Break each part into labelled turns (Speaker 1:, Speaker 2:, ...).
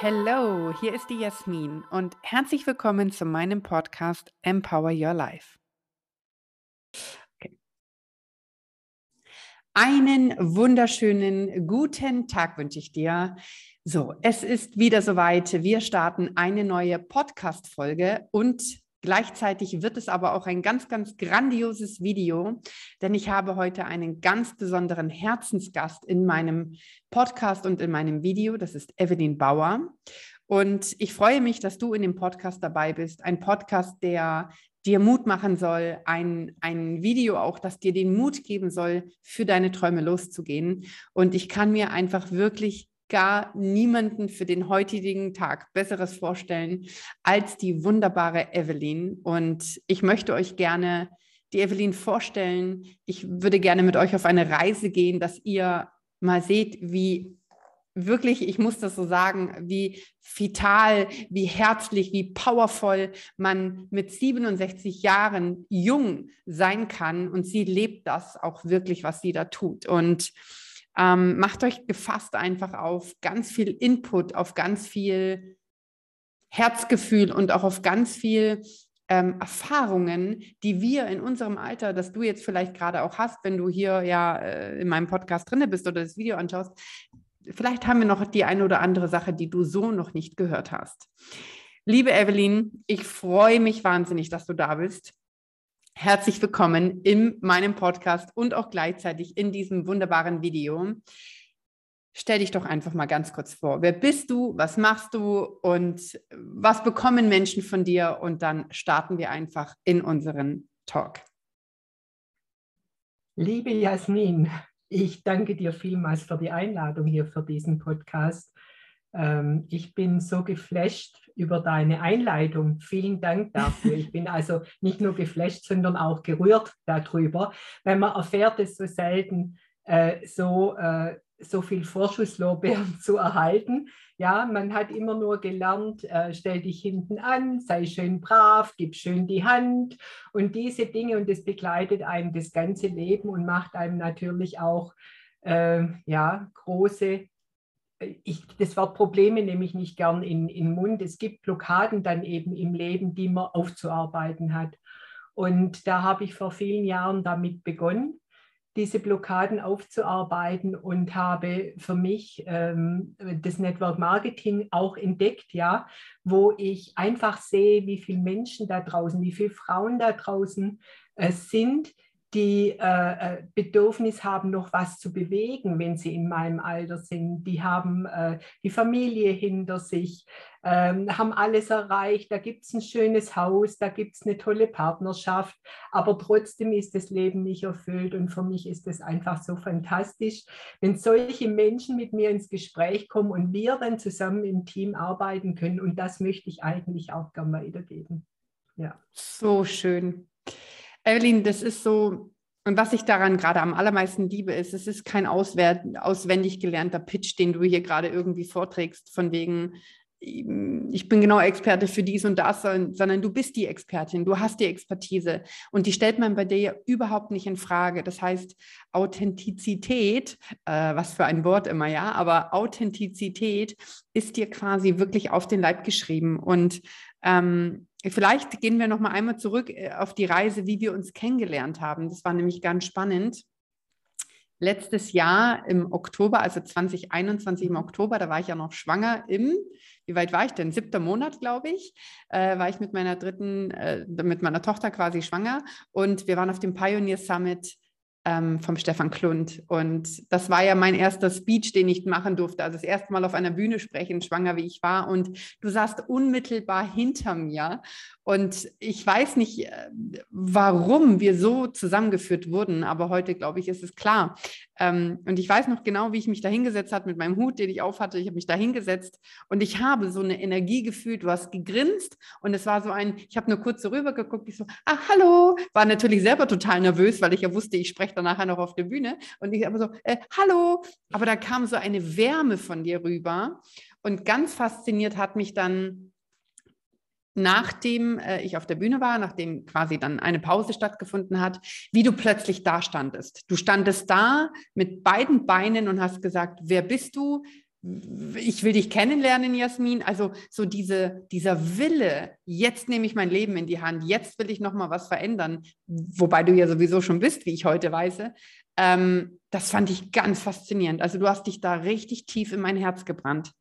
Speaker 1: Hallo, hier ist die Jasmin und herzlich willkommen zu meinem Podcast Empower Your Life. Einen wunderschönen guten Tag wünsche ich dir. So, es ist wieder soweit. Wir starten eine neue Podcast-Folge und Gleichzeitig wird es aber auch ein ganz, ganz grandioses Video, denn ich habe heute einen ganz besonderen Herzensgast in meinem Podcast und in meinem Video. Das ist Evelyn Bauer. Und ich freue mich, dass du in dem Podcast dabei bist. Ein Podcast, der dir Mut machen soll, ein, ein Video auch, das dir den Mut geben soll, für deine Träume loszugehen. Und ich kann mir einfach wirklich gar niemanden für den heutigen Tag Besseres vorstellen als die wunderbare Evelyn. Und ich möchte euch gerne die Evelyn vorstellen. Ich würde gerne mit euch auf eine Reise gehen, dass ihr mal seht, wie wirklich, ich muss das so sagen, wie vital, wie herzlich, wie powervoll man mit 67 Jahren jung sein kann. Und sie lebt das auch wirklich, was sie da tut. Und ähm, macht euch gefasst einfach auf ganz viel Input, auf ganz viel Herzgefühl und auch auf ganz viel ähm, Erfahrungen, die wir in unserem Alter, das du jetzt vielleicht gerade auch hast, wenn du hier ja äh, in meinem Podcast drinne bist oder das Video anschaust, vielleicht haben wir noch die eine oder andere Sache, die du so noch nicht gehört hast. Liebe Evelyn, ich freue mich wahnsinnig, dass du da bist. Herzlich willkommen in meinem Podcast und auch gleichzeitig in diesem wunderbaren Video. Stell dich doch einfach mal ganz kurz vor. Wer bist du? Was machst du? Und was bekommen Menschen von dir? Und dann starten wir einfach in unseren Talk.
Speaker 2: Liebe Jasmin, ich danke dir vielmals für die Einladung hier für diesen Podcast. Ähm, ich bin so geflasht über deine Einleitung. Vielen Dank dafür. Ich bin also nicht nur geflasht, sondern auch gerührt darüber, weil man erfährt es so selten, äh, so, äh, so viel Vorschusslorbeeren zu erhalten. Ja, man hat immer nur gelernt, äh, stell dich hinten an, sei schön brav, gib schön die Hand und diese Dinge und das begleitet einem das ganze Leben und macht einem natürlich auch äh, ja, große ich, das Wort Probleme nehme ich nicht gern in, den Mund. Es gibt Blockaden dann eben im Leben, die man aufzuarbeiten hat. Und da habe ich vor vielen Jahren damit begonnen, diese Blockaden aufzuarbeiten und habe für mich ähm, das Network Marketing auch entdeckt, ja, wo ich einfach sehe, wie viele Menschen da draußen, wie viele Frauen da draußen äh, sind, die äh, äh, Bedürfnis haben, noch was zu bewegen, wenn sie in meinem Alter sind. Die haben äh, die Familie hinter sich, ähm, haben alles erreicht. Da gibt es ein schönes Haus, da gibt es eine tolle Partnerschaft, aber trotzdem ist das Leben nicht erfüllt. Und für mich ist es einfach so fantastisch, wenn solche Menschen mit mir ins Gespräch kommen und wir dann zusammen im Team arbeiten können. Und das möchte ich eigentlich auch gerne weitergeben.
Speaker 1: Ja. So schön. Evelyn, das ist so, und was ich daran gerade am allermeisten liebe, ist, es ist kein auswendig gelernter Pitch, den du hier gerade irgendwie vorträgst, von wegen, ich bin genau Experte für dies und das, sondern du bist die Expertin, du hast die Expertise und die stellt man bei dir überhaupt nicht in Frage. Das heißt, Authentizität, äh, was für ein Wort immer, ja, aber Authentizität ist dir quasi wirklich auf den Leib geschrieben und ähm, Vielleicht gehen wir noch mal einmal zurück äh, auf die Reise, wie wir uns kennengelernt haben. Das war nämlich ganz spannend. Letztes Jahr im Oktober, also 2021 im Oktober, da war ich ja noch schwanger im, wie weit war ich denn? Siebter Monat, glaube ich, äh, war ich mit meiner dritten, äh, mit meiner Tochter quasi schwanger und wir waren auf dem Pioneer Summit ähm, vom Stefan Klund. Und das war ja mein erster Speech, den ich machen durfte. Also das erste Mal auf einer Bühne sprechen, schwanger wie ich war. Und du saßt unmittelbar hinter mir. Und ich weiß nicht, äh, warum wir so zusammengeführt wurden, aber heute, glaube ich, ist es klar. Ähm, und ich weiß noch genau, wie ich mich da hingesetzt habe mit meinem Hut, den ich aufhatte. Ich habe mich da hingesetzt und ich habe so eine Energie gefühlt. Du hast gegrinst und es war so ein, ich habe nur kurz so rüber geguckt, ich so, ah, hallo, war natürlich selber total nervös, weil ich ja wusste, ich spreche dann nachher noch auf der Bühne. Und ich aber so, äh, hallo, aber da kam so eine Wärme von dir rüber. Und ganz fasziniert hat mich dann nachdem äh, ich auf der Bühne war, nachdem quasi dann eine Pause stattgefunden hat, wie du plötzlich da standest. Du standest da mit beiden Beinen und hast gesagt, wer bist du? Ich will dich kennenlernen, Jasmin. Also so diese, dieser Wille, jetzt nehme ich mein Leben in die Hand, jetzt will ich nochmal was verändern, wobei du ja sowieso schon bist, wie ich heute weiß. Ähm, das fand ich ganz faszinierend. Also du hast dich da richtig tief in mein Herz gebrannt.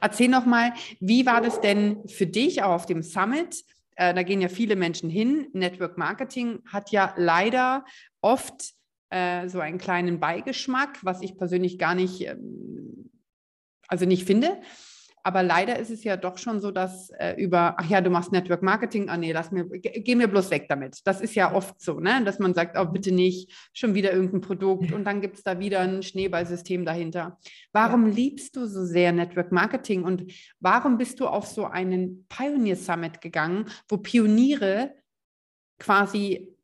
Speaker 1: Erzähl noch mal, wie war das denn für dich auch auf dem Summit? Äh, da gehen ja viele Menschen hin. Network Marketing hat ja leider oft äh, so einen kleinen Beigeschmack, was ich persönlich gar nicht, ähm, also nicht finde. Aber leider ist es ja doch schon so, dass äh, über, ach ja, du machst Network Marketing, ah nee, lass mir, geh mir bloß weg damit. Das ist ja oft so, ne? dass man sagt, oh bitte nicht, schon wieder irgendein Produkt und dann gibt es da wieder ein Schneeballsystem dahinter. Warum ja. liebst du so sehr Network Marketing und warum bist du auf so einen Pioneer Summit gegangen, wo Pioniere quasi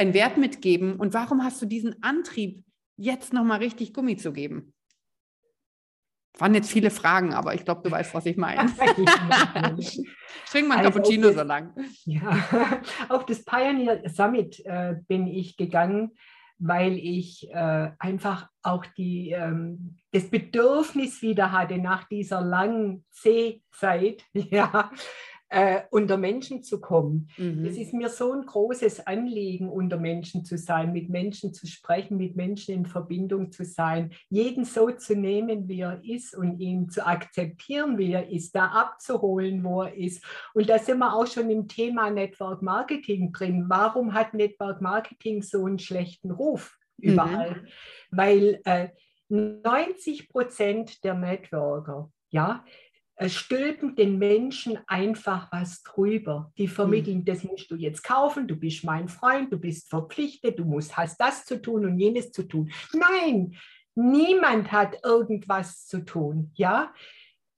Speaker 1: einen Wert mitgeben und warum hast du diesen Antrieb, jetzt nochmal richtig Gummi zu geben? waren jetzt viele Fragen, aber ich glaube, du weißt, was ich meine. Trink mal ein also Cappuccino das, so lang.
Speaker 2: Ja, auf das Pioneer Summit äh, bin ich gegangen, weil ich äh, einfach auch die, ähm, das Bedürfnis wieder hatte nach dieser langen C-Zeit, ja, äh, unter Menschen zu kommen. Mhm. Es ist mir so ein großes Anliegen, unter Menschen zu sein, mit Menschen zu sprechen, mit Menschen in Verbindung zu sein, jeden so zu nehmen, wie er ist und ihn zu akzeptieren, wie er ist, da abzuholen, wo er ist. Und da sind wir auch schon im Thema Network Marketing drin. Warum hat Network Marketing so einen schlechten Ruf überall? Mhm. Weil äh, 90 Prozent der Networker, ja, stülpen den Menschen einfach was drüber. Die vermitteln, mhm. das musst du jetzt kaufen, du bist mein Freund, du bist verpflichtet, du musst, hast das zu tun und jenes zu tun. Nein, niemand hat irgendwas zu tun. Ja,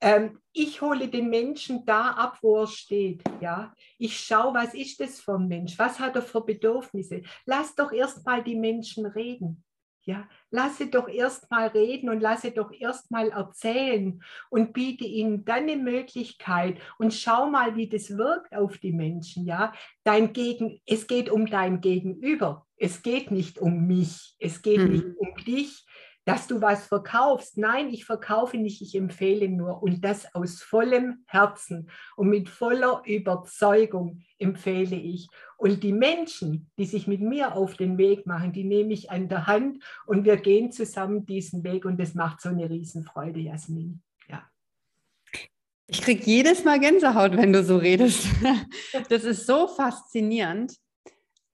Speaker 2: ähm, ich hole den Menschen da ab, wo er steht. Ja, ich schaue, was ist das für ein Mensch? Was hat er für Bedürfnisse? Lass doch erst mal die Menschen reden. Ja, lasse doch erst mal reden und lasse doch erst mal erzählen und biete ihnen dann eine Möglichkeit und schau mal, wie das wirkt auf die Menschen. Ja, dein Gegen, es geht um dein Gegenüber. Es geht nicht um mich. Es geht mhm. nicht um dich dass du was verkaufst. Nein, ich verkaufe nicht, ich empfehle nur. Und das aus vollem Herzen und mit voller Überzeugung empfehle ich. Und die Menschen, die sich mit mir auf den Weg machen, die nehme ich an der Hand und wir gehen zusammen diesen Weg und das macht so eine Riesenfreude, Jasmin. Ja.
Speaker 1: Ich kriege jedes Mal Gänsehaut, wenn du so redest. Das ist so faszinierend.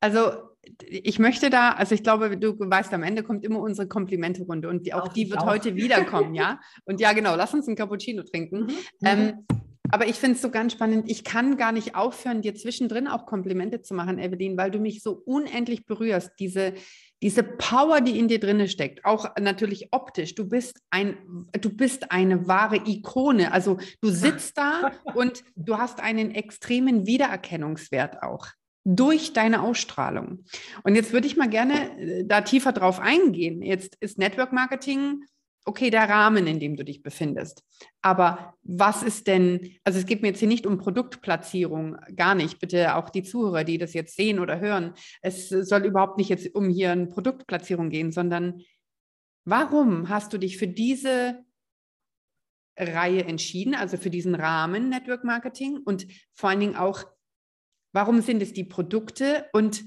Speaker 1: Also ich möchte da, also ich glaube, du weißt, am Ende kommt immer unsere Komplimente-Runde und die, auch, auch die wird auch. heute wiederkommen, ja? Und ja, genau, lass uns ein Cappuccino trinken. Mhm. Ähm, mhm. aber ich finde es so ganz spannend. Ich kann gar nicht aufhören, dir zwischendrin auch Komplimente zu machen, Evelyn, weil du mich so unendlich berührst. Diese, diese Power, die in dir drinne steckt, auch natürlich optisch. Du bist ein, du bist eine wahre Ikone. Also du sitzt da und du hast einen extremen Wiedererkennungswert auch durch deine Ausstrahlung. Und jetzt würde ich mal gerne äh, da tiefer drauf eingehen. Jetzt ist Network Marketing okay, der Rahmen, in dem du dich befindest. Aber was ist denn, also es geht mir jetzt hier nicht um Produktplatzierung, gar nicht. Bitte auch die Zuhörer, die das jetzt sehen oder hören. Es soll überhaupt nicht jetzt um hier eine Produktplatzierung gehen, sondern warum hast du dich für diese Reihe entschieden, also für diesen Rahmen Network Marketing und vor allen Dingen auch, Warum sind es die Produkte und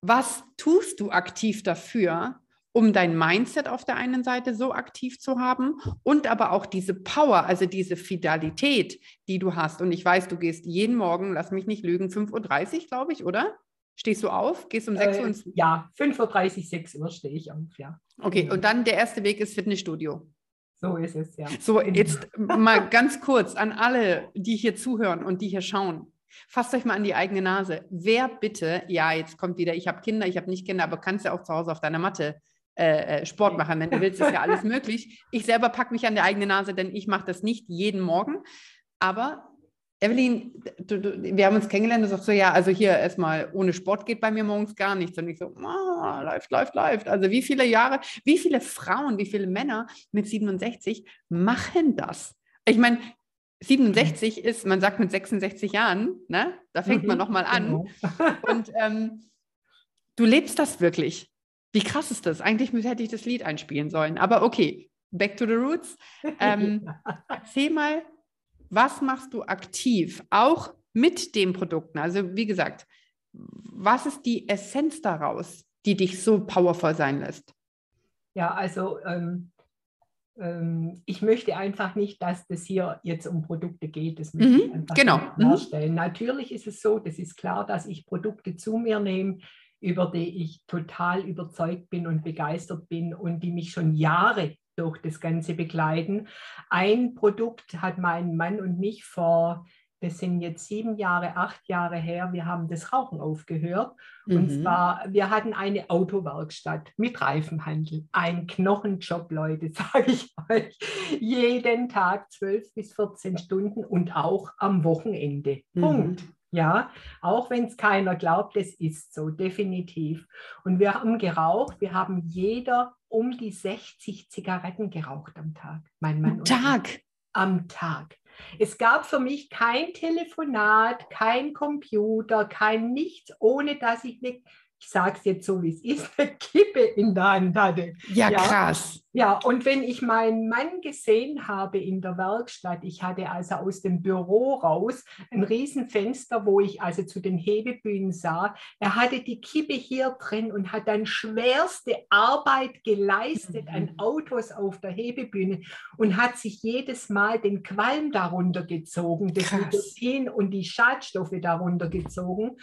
Speaker 1: was tust du aktiv dafür, um dein Mindset auf der einen Seite so aktiv zu haben und aber auch diese Power, also diese Fidalität, die du hast. Und ich weiß, du gehst jeden Morgen, lass mich nicht lügen, 5.30 Uhr, glaube ich, oder? Stehst du auf? Gehst um 6 Uhr? Äh,
Speaker 2: ja, 5.30 Uhr, 6 Uhr stehe ich auf, ja.
Speaker 1: Okay, und dann der erste Weg ist Fitnessstudio.
Speaker 2: So ist es, ja.
Speaker 1: So, jetzt mal ganz kurz an alle, die hier zuhören und die hier schauen. Fasst euch mal an die eigene Nase. Wer bitte, ja, jetzt kommt wieder, ich habe Kinder, ich habe nicht Kinder, aber kannst ja auch zu Hause auf deiner Matte äh, äh Sport machen, wenn du willst, ist ja alles möglich. Ich selber packe mich an der eigene Nase, denn ich mache das nicht jeden Morgen. Aber Evelyn, du, du, wir haben uns kennengelernt, du sagst so, ja, also hier erstmal, ohne Sport geht bei mir morgens gar nichts. Und ich so, oh, läuft, läuft, läuft. Also wie viele Jahre, wie viele Frauen, wie viele Männer mit 67 machen das? Ich meine, 67 ist, man sagt mit 66 Jahren, ne? da fängt man mhm, nochmal an. Genau. Und ähm, du lebst das wirklich. Wie krass ist das? Eigentlich hätte ich das Lied einspielen sollen. Aber okay, back to the roots. Ähm, erzähl mal, was machst du aktiv, auch mit den Produkten? Also wie gesagt, was ist die Essenz daraus, die dich so powerful sein lässt?
Speaker 2: Ja, also ähm, ich möchte einfach nicht, dass das hier jetzt um Produkte geht. Das möchte
Speaker 1: mhm,
Speaker 2: ich einfach
Speaker 1: genau.
Speaker 2: klarstellen. Mhm. Natürlich ist es so, das ist klar, dass ich Produkte zu mir nehme, über die ich total überzeugt bin und begeistert bin und die mich schon Jahre durch das Ganze begleiten. Ein Produkt hat mein Mann und mich vor das sind jetzt sieben Jahre, acht Jahre her, wir haben das Rauchen aufgehört. Mhm. Und zwar, wir hatten eine Autowerkstatt mit Reifenhandel. Ein Knochenjob, Leute, sage ich euch. Jeden Tag zwölf bis 14 Stunden und auch am Wochenende. Mhm. Punkt. Ja, auch wenn es keiner glaubt, es ist so, definitiv. Und wir haben geraucht, wir haben jeder um die 60 Zigaretten geraucht am Tag.
Speaker 1: Mein Mann am Tag?
Speaker 2: Am Tag. Es gab für mich kein Telefonat, kein Computer, kein nichts, ohne dass ich eine ich sage es jetzt so, wie es ist, eine Kippe in der Hand hatte.
Speaker 1: Ja, ja, krass.
Speaker 2: Ja, und wenn ich meinen Mann gesehen habe in der Werkstatt, ich hatte also aus dem Büro raus ein Riesenfenster, wo ich also zu den Hebebühnen sah. Er hatte die Kippe hier drin und hat dann schwerste Arbeit geleistet mhm. an Autos auf der Hebebühne und hat sich jedes Mal den Qualm darunter gezogen, das Nikotin und die Schadstoffe darunter gezogen.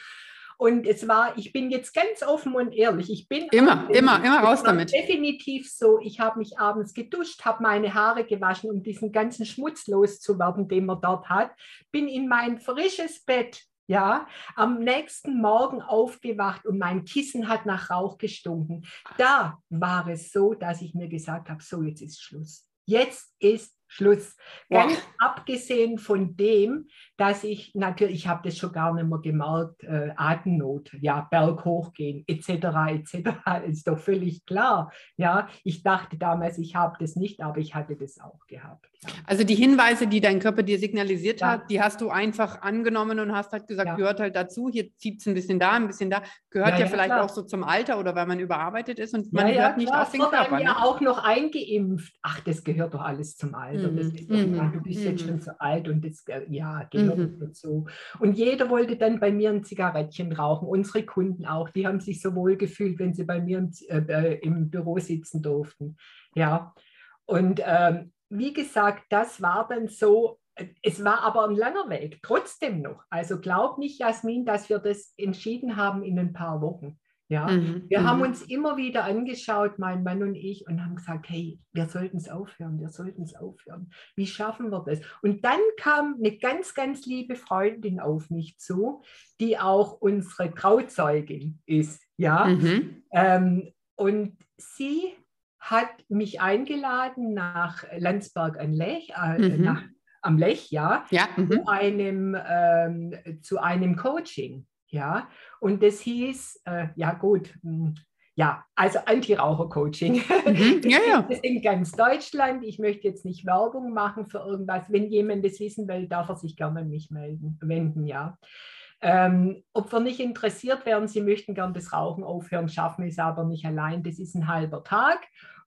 Speaker 2: Und es war, ich bin jetzt ganz offen und ehrlich, ich bin
Speaker 1: immer, immer, immer raus damit.
Speaker 2: Definitiv so. Ich habe mich abends geduscht, habe meine Haare gewaschen, um diesen ganzen Schmutz loszuwerden, den man dort hat. Bin in mein frisches Bett ja, am nächsten Morgen aufgewacht und mein Kissen hat nach Rauch gestunken. Da war es so, dass ich mir gesagt habe, so jetzt ist Schluss. Jetzt ist Schluss. Ganz ja. abgesehen von dem, dass ich natürlich, ich habe das schon gar nicht mehr gemerkt, äh, Atemnot, ja, Berg hochgehen, etc., etc., ist doch völlig klar. Ja, ich dachte damals, ich habe das nicht, aber ich hatte das auch gehabt. Ja.
Speaker 1: Also die Hinweise, die dein Körper dir signalisiert ja. hat, die hast du einfach angenommen und hast halt gesagt, ja. gehört halt dazu, hier zieht es ein bisschen da, ein bisschen da, gehört ja, vielleicht klar. auch so zum Alter oder weil man überarbeitet ist und man hört nicht klar. auf den Körper.
Speaker 2: Ne? ja auch noch eingeimpft. Ach, das gehört doch alles zum Alter. Mhm. Ist, mhm. Du bist mhm. jetzt schon zu alt und das, äh, ja, mhm. dazu. Und jeder wollte dann bei mir ein Zigarettchen rauchen, unsere Kunden auch. Die haben sich so wohl gefühlt, wenn sie bei mir im, äh, im Büro sitzen durften. Ja, und ähm, wie gesagt, das war dann so, es war aber ein langer Weg, trotzdem noch. Also glaub nicht, Jasmin, dass wir das entschieden haben in ein paar Wochen. Ja, mhm. wir haben mhm. uns immer wieder angeschaut, mein Mann und ich, und haben gesagt, hey, wir sollten es aufhören, wir sollten es aufhören. Wie schaffen wir das? Und dann kam eine ganz, ganz liebe Freundin auf mich zu, die auch unsere Trauzeugin ist. Ja, mhm. ähm, und sie hat mich eingeladen nach Landsberg an Lech, äh, mhm. nach, am Lech, ja,
Speaker 1: ja
Speaker 2: zu, mhm. einem, ähm, zu einem Coaching. Ja, und das hieß, äh, ja gut, hm, ja, also Anti-Raucher-Coaching. Mhm, ja, ja. Das in ganz Deutschland. Ich möchte jetzt nicht Werbung machen für irgendwas. Wenn jemand das wissen will, darf er sich gerne an mich melden, wenden, ja. Ähm, ob wir nicht interessiert wären, Sie möchten gern das Rauchen aufhören, schaffen es aber nicht allein. Das ist ein halber Tag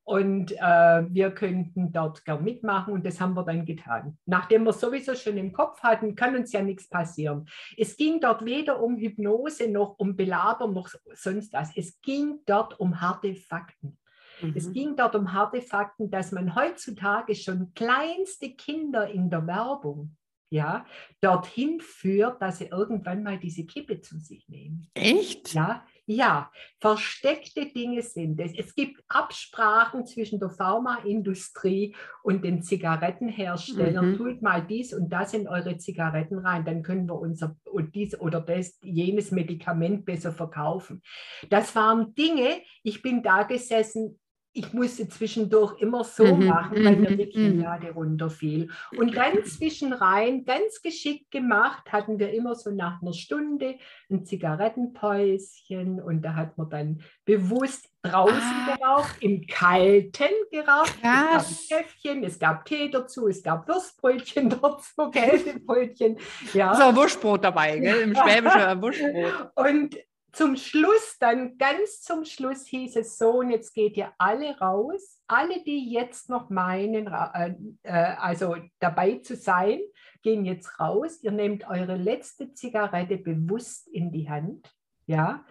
Speaker 2: und äh, wir könnten dort gern mitmachen und das haben wir dann getan. Nachdem wir sowieso schon im Kopf hatten, kann uns ja nichts passieren. Es ging dort weder um Hypnose noch um Belaber noch sonst was. Es ging dort um harte Fakten. Mhm. Es ging dort um harte Fakten, dass man heutzutage schon kleinste Kinder in der Werbung ja, dorthin führt, dass sie irgendwann mal diese Kippe zu sich nehmen.
Speaker 1: Echt?
Speaker 2: Ja, ja, versteckte Dinge sind es. Es gibt Absprachen zwischen der Pharmaindustrie und den Zigarettenherstellern. Mhm. Tut mal dies und das in eure Zigaretten rein, dann können wir unser dies oder das, jenes Medikament besser verkaufen. Das waren Dinge, ich bin da gesessen, ich musste zwischendurch immer so
Speaker 1: Mhm,
Speaker 2: machen, weil mir die Kinnlade runterfiel. Und dann zwischenrein, ganz geschickt gemacht, hatten wir immer so nach einer Stunde ein Zigarettenpäuschen und da hat man dann bewusst draußen
Speaker 1: Ah.
Speaker 2: geraucht, im Kalten geraucht. Es gab
Speaker 1: Krass.
Speaker 2: Käffchen, es gab Tee dazu, es gab Würstbrötchen dazu, Käsebrötchen. Ja.
Speaker 1: So, Wurstbrot dabei, gell? Im Schwäbischen Wurstbrot.
Speaker 2: Und zum Schluss, dann ganz zum Schluss hieß es so, und jetzt geht ihr alle raus, alle, die jetzt noch meinen, äh, äh, also dabei zu sein, gehen jetzt raus. Ihr nehmt eure letzte Zigarette bewusst in die Hand, ja,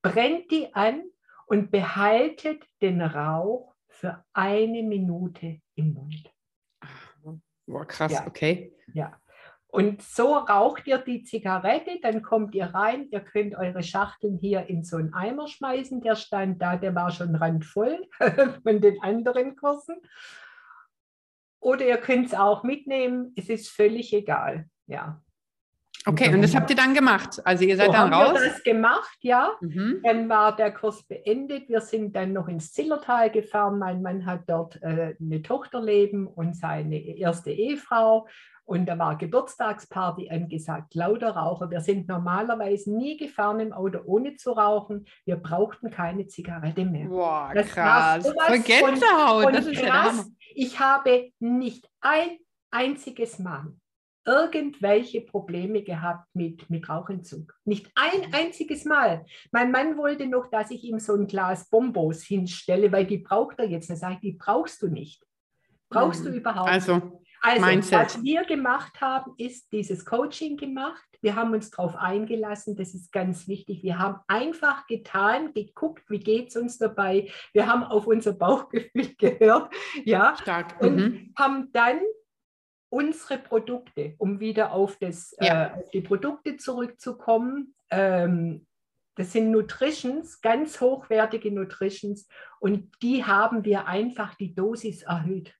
Speaker 2: brennt die an und behaltet den Rauch für eine Minute im Mund.
Speaker 1: Boah, krass,
Speaker 2: Ja.
Speaker 1: okay.
Speaker 2: Ja. Und so raucht ihr die Zigarette, dann kommt ihr rein, ihr könnt eure Schachteln hier in so einen Eimer schmeißen, der stand da, der war schon randvoll von den anderen Kursen. Oder ihr könnt es auch mitnehmen, es ist völlig egal. Ja.
Speaker 1: Okay, und das habt ihr dann gemacht. Also ihr seid
Speaker 2: So
Speaker 1: dann
Speaker 2: haben
Speaker 1: raus.
Speaker 2: wir das gemacht, ja.
Speaker 1: Mhm.
Speaker 2: Dann war der Kurs beendet. Wir sind dann noch ins Zillertal gefahren. Mein Mann hat dort äh, eine Tochter leben und seine erste Ehefrau. Und da war Geburtstagsparty angesagt, lauter Raucher. Wir sind normalerweise nie gefahren im Auto, ohne zu rauchen. Wir brauchten keine Zigarette mehr.
Speaker 1: Boah,
Speaker 2: Das war
Speaker 1: krass.
Speaker 2: sowas
Speaker 1: Voll Gänsehaut.
Speaker 2: Und
Speaker 1: das ist
Speaker 2: krass, ich habe nicht ein einziges Mal irgendwelche Probleme gehabt mit, mit Rauchentzug. Nicht ein einziges Mal. Mein Mann wollte noch, dass ich ihm so ein Glas Bonbons hinstelle, weil die braucht er jetzt. Dann sage ich, die brauchst du nicht. Brauchst du
Speaker 1: Mhm.
Speaker 2: überhaupt nicht.
Speaker 1: Also,
Speaker 2: Also,
Speaker 1: Mindset.
Speaker 2: was wir gemacht haben, ist dieses Coaching gemacht. Wir haben uns darauf eingelassen, das ist ganz wichtig. Wir haben einfach getan, geguckt, wie geht es uns dabei. Wir haben auf unser Bauchgefühl gehört, ja,
Speaker 1: stark.
Speaker 2: und
Speaker 1: Mhm.
Speaker 2: haben dann unsere Produkte, um wieder auf, das,
Speaker 1: Ja.
Speaker 2: äh, auf die Produkte zurückzukommen, ähm, das sind Nutritions, ganz hochwertige Nutritions und die haben wir einfach die Dosis erhöht,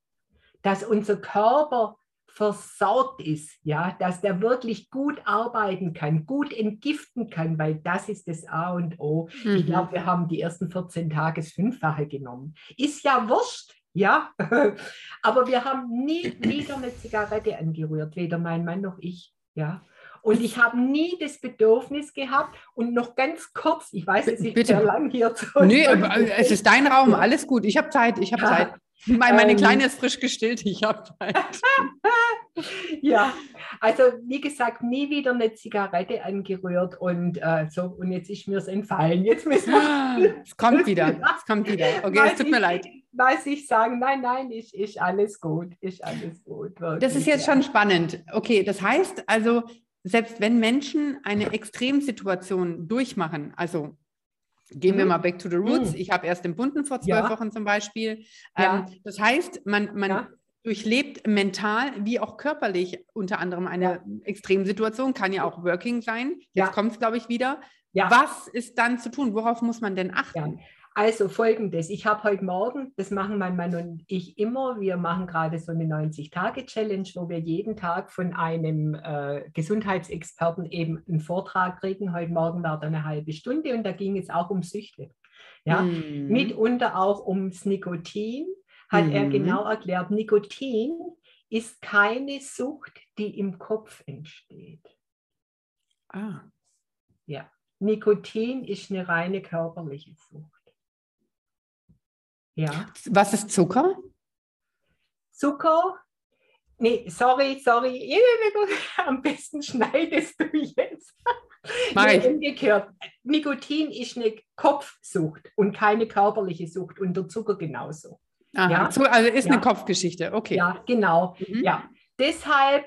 Speaker 2: dass unser Körper versorgt ist, ja, dass der wirklich gut arbeiten kann, gut entgiften kann, weil das ist das A und O. Ich
Speaker 1: Mhm.
Speaker 2: glaube, wir haben die ersten 14 Tage das Fünffache genommen. Ist ja wurscht, ja. Aber wir haben nie wieder eine Zigarette angerührt, weder mein Mann noch ich, ja. Und ich habe nie das Bedürfnis gehabt und noch ganz kurz, ich weiß, es ist
Speaker 1: Bitte.
Speaker 2: sehr lang hier zu.
Speaker 1: Nö, es ist dein Raum, alles gut. Ich habe Zeit, ich habe
Speaker 2: Ja.
Speaker 1: Zeit. Meine, meine
Speaker 2: Ähm.
Speaker 1: Kleine ist frisch gestillt, ich habe Zeit.
Speaker 2: Ja, also wie gesagt, nie wieder eine Zigarette angerührt und äh, so, und jetzt ist mir es entfallen. Jetzt müssen wir
Speaker 1: Es kommt wieder, es kommt wieder. Okay, es tut mir leid.
Speaker 2: Weiß ich sagen, nein, nein, ist, ist alles gut, ist alles gut.
Speaker 1: Das
Speaker 2: wirklich,
Speaker 1: ist jetzt
Speaker 2: ja.
Speaker 1: schon spannend. Okay, das heißt also, selbst wenn Menschen eine Extremsituation durchmachen, also gehen wir
Speaker 2: Mhm.
Speaker 1: mal back to the roots.
Speaker 2: Mhm.
Speaker 1: Ich habe erst den Bunten vor zwölf
Speaker 2: Ja.
Speaker 1: Wochen zum Beispiel.
Speaker 2: Ja.
Speaker 1: Ähm, das heißt, man, man
Speaker 2: Ja.
Speaker 1: durchlebt mental wie auch körperlich unter anderem eine Extremsituation, kann ja auch Working sein. Jetzt kommt es, glaube ich, wieder. Was ist dann zu tun? Worauf muss man denn achten?
Speaker 2: Also folgendes, ich habe heute Morgen, das machen mein Mann und ich immer, wir machen gerade so eine 90-Tage-Challenge, wo wir jeden Tag von einem äh, Gesundheitsexperten eben einen Vortrag kriegen. Heute Morgen war da eine halbe Stunde und da ging es auch um Süchte. Ja,
Speaker 1: Mhm.
Speaker 2: mitunter auch ums Nikotin, hat er
Speaker 1: Mhm.
Speaker 2: genau erklärt. Nikotin ist keine Sucht, die im Kopf entsteht.
Speaker 1: Ah.
Speaker 2: Nikotin ist eine reine körperliche Sucht. Ja.
Speaker 1: Was ist Zucker?
Speaker 2: Zucker. Nee, sorry, sorry. Am besten schneidest du jetzt.
Speaker 1: Mach ich.
Speaker 2: Umgekehrt. Nikotin ist eine Kopfsucht und keine körperliche Sucht und der Zucker genauso.
Speaker 1: Aha.
Speaker 2: Ja.
Speaker 1: Also ist
Speaker 2: Ja.
Speaker 1: eine Kopfgeschichte. Okay.
Speaker 2: Ja, genau.
Speaker 1: Mhm.
Speaker 2: Ja, deshalb,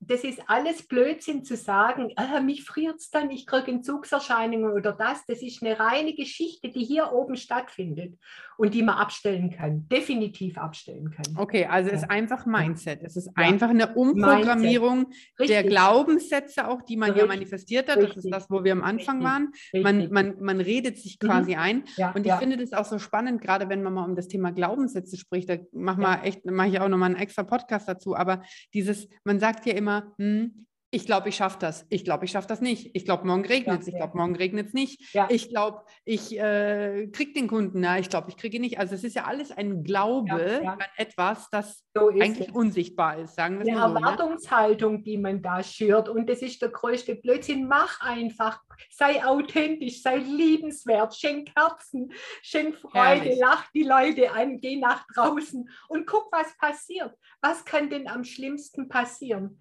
Speaker 2: das ist alles Blödsinn zu sagen, ah, mich friert es dann, ich kriege Entzugserscheinungen oder das. Das ist eine reine Geschichte, die hier oben stattfindet und die man abstellen kann, definitiv abstellen kann.
Speaker 1: Okay, also es ist
Speaker 2: Ja.
Speaker 1: einfach Mindset. Es ist einfach eine Umprogrammierung der Glaubenssätze auch, die man ja
Speaker 2: Richtig,
Speaker 1: manifestiert hat. Das ist
Speaker 2: richtig,
Speaker 1: das, wo wir am Anfang
Speaker 2: richtig,
Speaker 1: waren. Man, man, man redet sich
Speaker 2: Mhm.
Speaker 1: quasi ein.
Speaker 2: ja,
Speaker 1: Und ich
Speaker 2: ja.
Speaker 1: finde das auch so spannend, gerade wenn man mal um das Thema Glaubenssätze spricht. Da mach mal echt, mache ich auch nochmal einen extra Podcast dazu. Aber dieses, man sagt ja immer, hm, ich glaube, ich schaffe das. Ich glaube, ich schaffe das nicht. Ich glaube, morgen regnet es. Ja, ich glaube, morgen regnet es nicht.
Speaker 2: Ja.
Speaker 1: Ich glaube, ich äh, kriege den Kunden. Na, ich glaube, ich kriege ihn nicht. Also es ist ja alles ein Glaube ja, an etwas, das so eigentlich es. unsichtbar ist. Sagen wir
Speaker 2: Eine so, ne? Erwartungshaltung, ne? die man da schürt. Und das ist der größte Blödsinn. Mach einfach. Sei authentisch, sei liebenswert, schenk Herzen, schenk Freude, Herrlich. lach die Leute an, geh nach draußen und guck, was passiert. Was kann denn am schlimmsten passieren?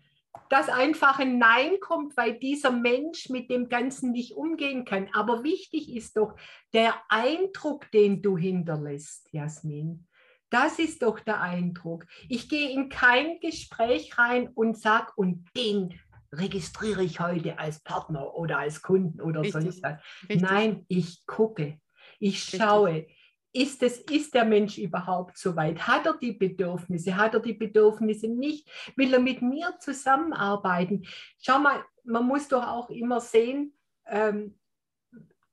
Speaker 2: Dass einfach ein Nein kommt, weil dieser Mensch mit dem Ganzen nicht umgehen kann. Aber wichtig ist doch der Eindruck, den du hinterlässt, Jasmin. Das ist doch der Eindruck. Ich gehe in kein Gespräch rein und sage, und den registriere ich heute als Partner oder als Kunden oder Richtig. sonst was. Nein, ich gucke, ich schaue. Ist, es, ist der Mensch überhaupt so weit? Hat er die Bedürfnisse? Hat er die Bedürfnisse nicht? Will er mit mir zusammenarbeiten? Schau mal, man muss doch auch immer sehen, ähm,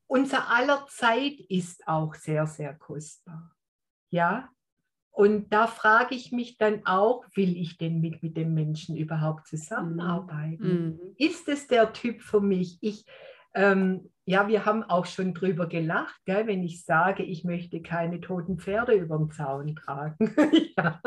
Speaker 2: unser aller Zeit ist auch sehr, sehr kostbar. Ja, und da frage ich mich dann auch, will ich denn mit, mit dem Menschen überhaupt zusammenarbeiten? Mhm. Ist es der Typ für mich? Ich, ähm, ja, wir haben auch schon drüber gelacht, gell, wenn ich sage, ich möchte keine toten Pferde über den Zaun tragen. ja.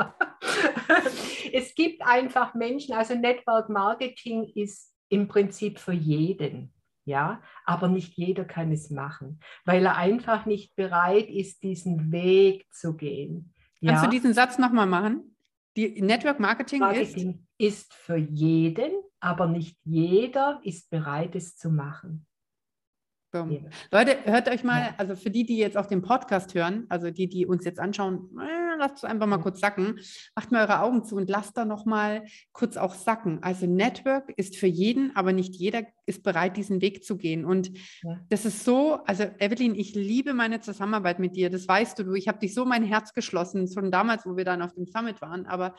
Speaker 2: Es gibt einfach Menschen, also Network Marketing ist im Prinzip für jeden. Ja, aber nicht jeder kann es machen, weil er einfach nicht bereit ist, diesen Weg zu gehen.
Speaker 1: Kannst ja? du diesen Satz nochmal machen? Die Network Marketing,
Speaker 2: Marketing ist? ist für jeden, aber nicht jeder ist bereit, es zu machen.
Speaker 1: So. Ja. Leute, hört euch mal, also für die, die jetzt auf dem Podcast hören, also die, die uns jetzt anschauen, äh, lasst es einfach mal kurz sacken, macht mal eure Augen zu und lasst da noch mal kurz auch sacken. Also Network ist für jeden, aber nicht jeder ist bereit, diesen Weg zu gehen. Und ja. das ist so, also Evelyn, ich liebe meine Zusammenarbeit mit dir, das weißt du, du, ich habe dich so mein Herz geschlossen, schon damals, wo wir dann auf dem Summit waren, aber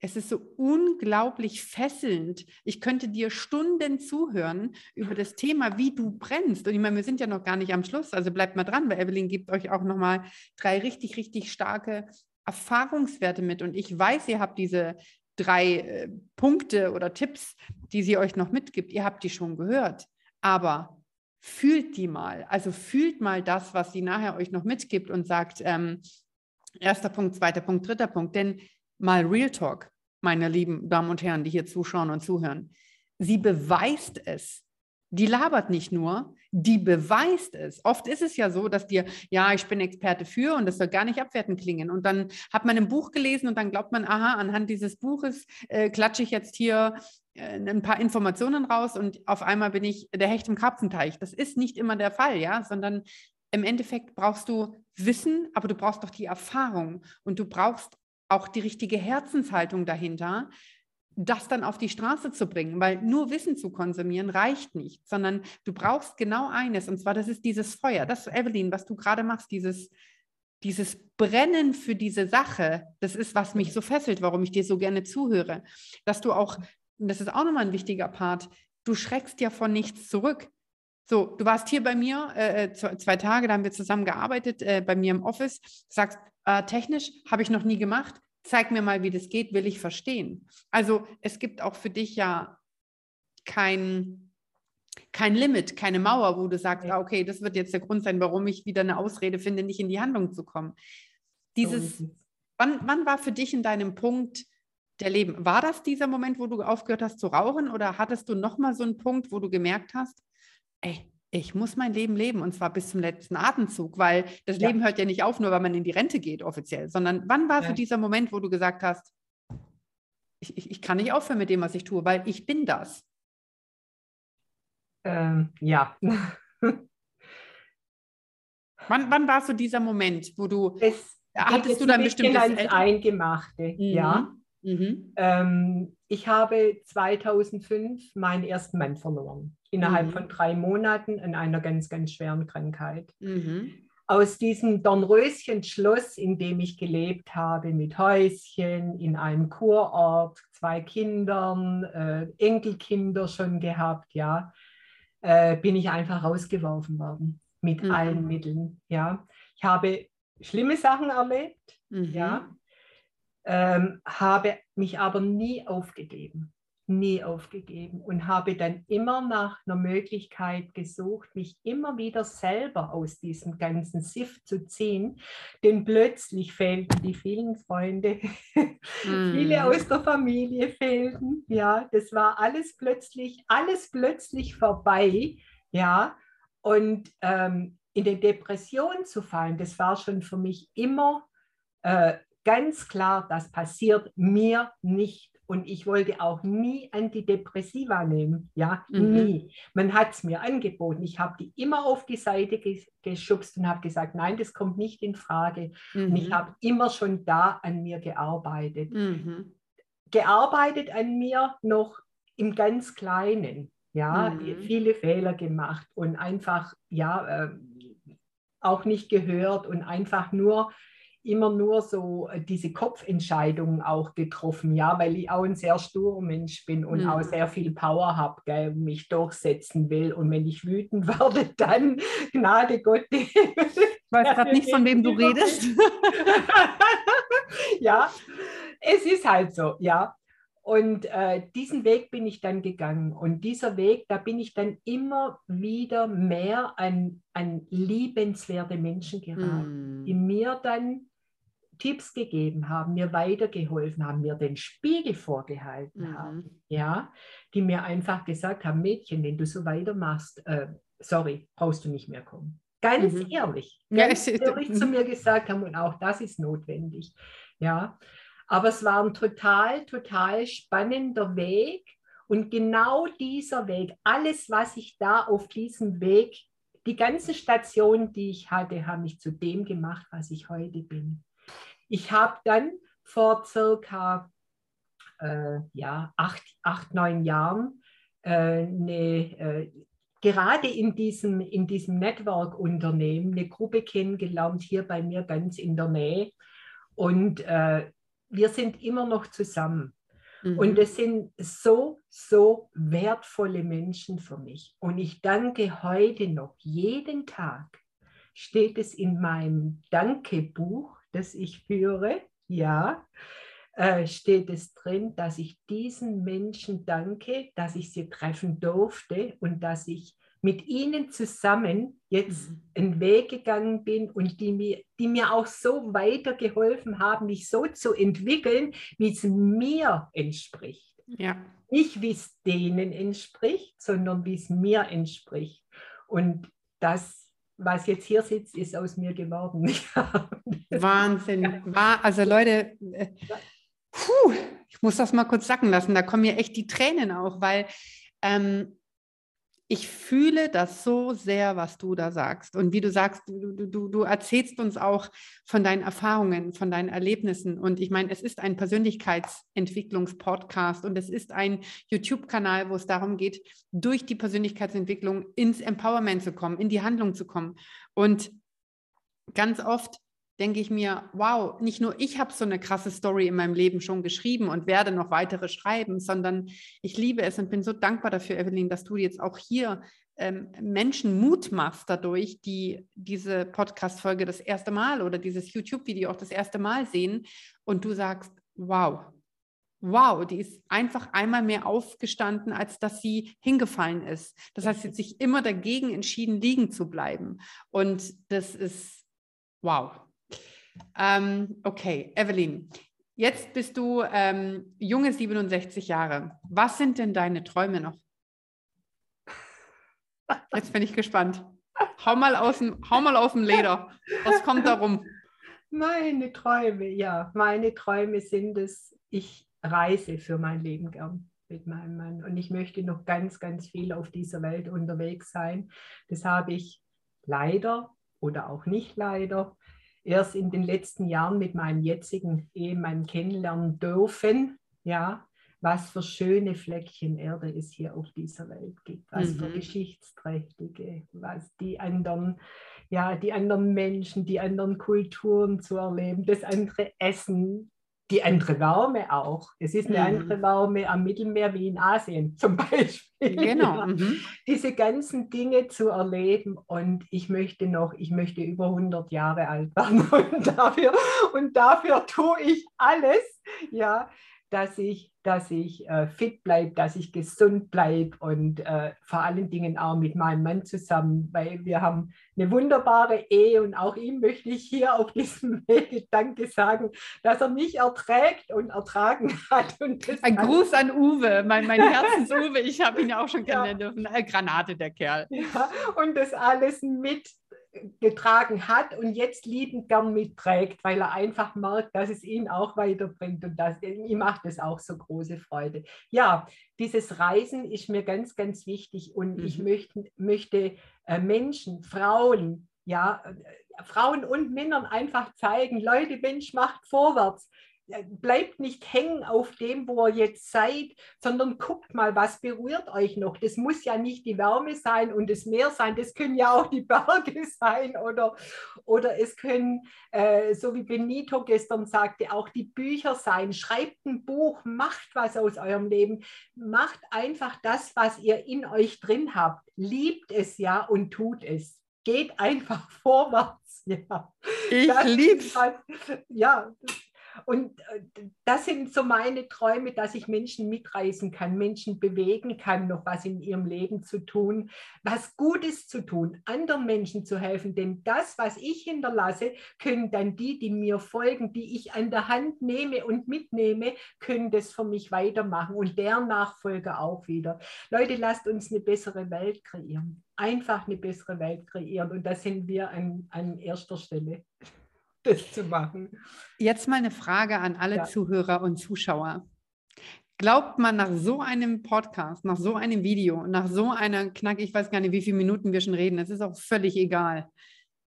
Speaker 1: es ist so unglaublich fesselnd. Ich könnte dir Stunden zuhören über das Thema, wie du brennst. Und ich meine, wir sind ja noch gar nicht am Schluss, also bleibt mal dran, weil Evelyn gibt euch auch nochmal drei richtig, richtig starke Erfahrungswerte mit. Und ich weiß, ihr habt diese drei äh, Punkte oder Tipps, die sie euch noch mitgibt. Ihr habt die schon gehört. Aber fühlt die mal. Also fühlt mal das, was sie nachher euch noch mitgibt und sagt, ähm, erster Punkt, zweiter Punkt, dritter Punkt. Denn mal Real Talk, meine lieben Damen und Herren, die hier zuschauen und zuhören. Sie beweist es. Die labert nicht nur, die beweist es. Oft ist es ja so, dass dir, ja, ich bin Experte für und das soll gar nicht abwertend klingen. Und dann hat man ein Buch gelesen und dann glaubt man, aha, anhand dieses Buches äh, klatsche ich jetzt hier äh, ein paar Informationen raus und auf einmal bin ich der Hecht im Karpfenteich. Das ist nicht immer der Fall, ja, sondern im Endeffekt brauchst du Wissen, aber du brauchst doch die Erfahrung und du brauchst auch die richtige Herzenshaltung dahinter, das dann auf die Straße zu bringen, weil nur Wissen zu konsumieren reicht nicht, sondern du brauchst genau eines, und zwar das ist dieses Feuer, das Evelyn, was du gerade machst, dieses, dieses Brennen für diese Sache, das ist, was mich so fesselt, warum ich dir so gerne zuhöre, dass du auch, das ist auch nochmal ein wichtiger Part, du schreckst ja von nichts zurück. So, du warst hier bei mir äh, äh zwei Tage, da haben wir zusammen gearbeitet, äh, bei mir im Office, sagst, äh, technisch habe ich noch nie gemacht. Zeig mir mal, wie das geht, will ich verstehen. Also es gibt auch für dich ja kein, kein Limit, keine Mauer, wo du sagst, ja. ah, okay, das wird jetzt der Grund sein, warum ich wieder eine Ausrede finde, nicht in die Handlung zu kommen. Dieses, wann, wann war für dich in deinem Punkt der Leben, war das dieser Moment, wo du aufgehört hast zu rauchen oder hattest du nochmal so einen Punkt, wo du gemerkt hast, ey, ich muss mein Leben leben und zwar bis zum letzten Atemzug, weil das ja. Leben hört ja nicht auf, nur weil man in die Rente geht offiziell, sondern wann war ja. so dieser Moment, wo du gesagt hast, ich, ich, ich, kann nicht aufhören mit dem, was ich tue, weil ich bin das?
Speaker 2: Ähm, ja.
Speaker 1: wann, wann war so dieser Moment, wo du, es hattest du dann bestimmt
Speaker 2: das Eingemachte, mhm. ja. Mhm. Ähm, ich habe 2005 meinen ersten Mann verloren innerhalb mhm. von drei Monaten an einer ganz, ganz schweren Krankheit. Mhm. Aus diesem Dornröschen-Schloss, in dem ich gelebt habe, mit Häuschen, in einem Kurort, zwei Kindern, äh, Enkelkinder schon gehabt, ja, äh, bin ich einfach rausgeworfen worden mit mhm. allen Mitteln. Ja. Ich habe schlimme Sachen erlebt, ja, mhm. ähm, habe mich aber nie aufgegeben. Nie aufgegeben und habe dann immer nach einer Möglichkeit gesucht, mich immer wieder selber aus diesem ganzen Sift zu ziehen, denn plötzlich fehlten die vielen Freunde, mm. viele aus der Familie fehlten, ja, das war alles plötzlich, alles plötzlich vorbei, ja, und ähm, in die Depression zu fallen, das war schon für mich immer äh, ganz klar, das passiert mir nicht und ich wollte auch nie Antidepressiva nehmen. Ja, mhm. nie. Man hat es mir angeboten. Ich habe die immer auf die Seite geschubst und habe gesagt, nein, das kommt nicht in Frage. Mhm. Und ich mhm. habe immer schon da an mir gearbeitet. Mhm. Gearbeitet an mir noch im ganz Kleinen. Ja, mhm. viele Fehler gemacht und einfach, ja, äh, auch nicht gehört und einfach nur immer nur so äh, diese Kopfentscheidungen auch getroffen, ja, weil ich auch ein sehr sturer Mensch bin und mhm. auch sehr viel Power habe, mich durchsetzen will. Und wenn ich wütend werde, dann Gnade Gott. Ich
Speaker 1: weiß gerade nicht, von wem du redest.
Speaker 2: ja, es ist halt so, ja. Und äh, diesen Weg bin ich dann gegangen. Und dieser Weg, da bin ich dann immer wieder mehr an, an liebenswerte Menschen geraten, mm. die mir dann Tipps gegeben haben, mir weitergeholfen haben, mir den Spiegel vorgehalten mhm. haben, ja, die mir einfach gesagt haben, Mädchen, wenn du so weitermachst, äh, sorry, brauchst du nicht mehr kommen. Ganz mhm. ehrlich, ganz ja, ehrlich zu mir gesagt haben und auch das ist notwendig, ja. Aber es war ein total, total spannender Weg und genau dieser Weg, alles, was ich da auf diesem Weg, die ganzen Stationen, die ich hatte, haben mich zu dem gemacht, was ich heute bin. Ich habe dann vor circa äh, ja, acht, acht, neun Jahren äh, eine, äh, gerade in diesem, in diesem Network-Unternehmen eine Gruppe kennengelernt, hier bei mir ganz in der Nähe. Und äh, wir sind immer noch zusammen. Mhm. Und es sind so, so wertvolle Menschen für mich. Und ich danke heute noch, jeden Tag steht es in meinem Dankebuch, das ich führe, ja, äh, steht es drin, dass ich diesen Menschen danke, dass ich sie treffen durfte und dass ich mit ihnen zusammen jetzt mhm. einen Weg gegangen bin und die mir, die mir auch so weitergeholfen haben, mich so zu entwickeln, wie es mir entspricht. Ja. Nicht wie es denen entspricht, sondern wie es mir entspricht. Und das was jetzt hier sitzt, ist aus mir geworden.
Speaker 1: Wahnsinn. War, also Leute, äh, puh, ich muss das mal kurz sacken lassen. Da kommen mir echt die Tränen auch, weil ähm, ich fühle das so sehr, was du da sagst. Und wie du sagst, du, du, du erzählst uns auch von deinen Erfahrungen, von deinen Erlebnissen. Und ich meine, es ist ein Persönlichkeitsentwicklungspodcast und es ist ein YouTube-Kanal, wo es darum geht, durch die Persönlichkeitsentwicklung ins Empowerment zu kommen, in die Handlung zu kommen. Und ganz oft denke ich mir, wow, nicht nur ich habe so eine krasse Story in meinem Leben schon geschrieben und werde noch weitere schreiben, sondern ich liebe es und bin so dankbar dafür, Evelyn, dass du jetzt auch hier ähm, Menschen Mut machst dadurch, die diese Podcast-Folge das erste Mal oder dieses YouTube-Video auch das erste Mal sehen und du sagst, wow, wow, die ist einfach einmal mehr aufgestanden, als dass sie hingefallen ist. Das heißt, sie hat sich immer dagegen entschieden, liegen zu bleiben. Und das ist wow. Ähm, okay, Evelyn, jetzt bist du ähm, junge 67 Jahre. Was sind denn deine Träume noch? Jetzt bin ich gespannt. Hau mal aus dem, hau mal aus dem Leder. Was kommt da rum?
Speaker 2: Meine Träume, ja, meine Träume sind es, ich reise für mein Leben gern mit meinem Mann und ich möchte noch ganz, ganz viel auf dieser Welt unterwegs sein. Das habe ich leider oder auch nicht leider erst in den letzten Jahren mit meinem jetzigen Ehemann kennenlernen dürfen, ja, was für schöne Fleckchen Erde es hier auf dieser Welt gibt, was mhm. für geschichtsträchtige, was die anderen, ja, die anderen Menschen, die anderen Kulturen zu erleben, das andere Essen, die andere Wärme auch. Es ist eine mhm. andere Wärme am Mittelmeer wie in Asien zum Beispiel. Genau. Mhm. Diese ganzen Dinge zu erleben und ich möchte noch, ich möchte über 100 Jahre alt werden und dafür, und dafür tue ich alles, ja, dass ich, dass ich äh, fit bleibe, dass ich gesund bleibe und äh, vor allen Dingen auch mit meinem Mann zusammen, weil wir haben eine wunderbare Ehe und auch ihm möchte ich hier auf diesem Wege Danke sagen, dass er mich erträgt und ertragen hat. Und
Speaker 1: Ein Gruß an Uwe, mein, mein Herzens-Uwe, ich habe ihn ja auch schon kennenlernen ja. dürfen. Äh, Granate, der Kerl.
Speaker 2: Ja, und das alles mit getragen hat und jetzt liebend gern mitträgt, weil er einfach merkt, dass es ihn auch weiterbringt und das, ihm macht es auch so große Freude. Ja, dieses Reisen ist mir ganz, ganz wichtig und mhm. ich möchte, möchte äh, Menschen, Frauen, ja, äh, Frauen und Männern einfach zeigen, Leute, Mensch, macht vorwärts bleibt nicht hängen auf dem, wo ihr jetzt seid, sondern guckt mal, was berührt euch noch. Das muss ja nicht die Wärme sein und das Meer sein, das können ja auch die Berge sein oder, oder es können, äh, so wie Benito gestern sagte, auch die Bücher sein. Schreibt ein Buch, macht was aus eurem Leben, macht einfach das, was ihr in euch drin habt. Liebt es ja und tut es. Geht einfach vorwärts. Ja.
Speaker 1: Ich liebe es.
Speaker 2: Ja, und äh, das sind so meine Träume, dass ich Menschen mitreißen kann, Menschen bewegen kann, noch was in ihrem Leben zu tun, was Gutes zu tun, anderen Menschen zu helfen. Denn das, was ich hinterlasse, können dann die, die mir folgen, die ich an der Hand nehme und mitnehme, können das für mich weitermachen und deren Nachfolger auch wieder. Leute, lasst uns eine bessere Welt kreieren. Einfach eine bessere Welt kreieren. Und da sind wir an, an erster Stelle das zu machen.
Speaker 1: Jetzt mal eine Frage an alle ja. Zuhörer und Zuschauer. Glaubt man nach so einem Podcast, nach so einem Video, nach so einer Knack, ich weiß gar nicht, wie viele Minuten wir schon reden, es ist auch völlig egal.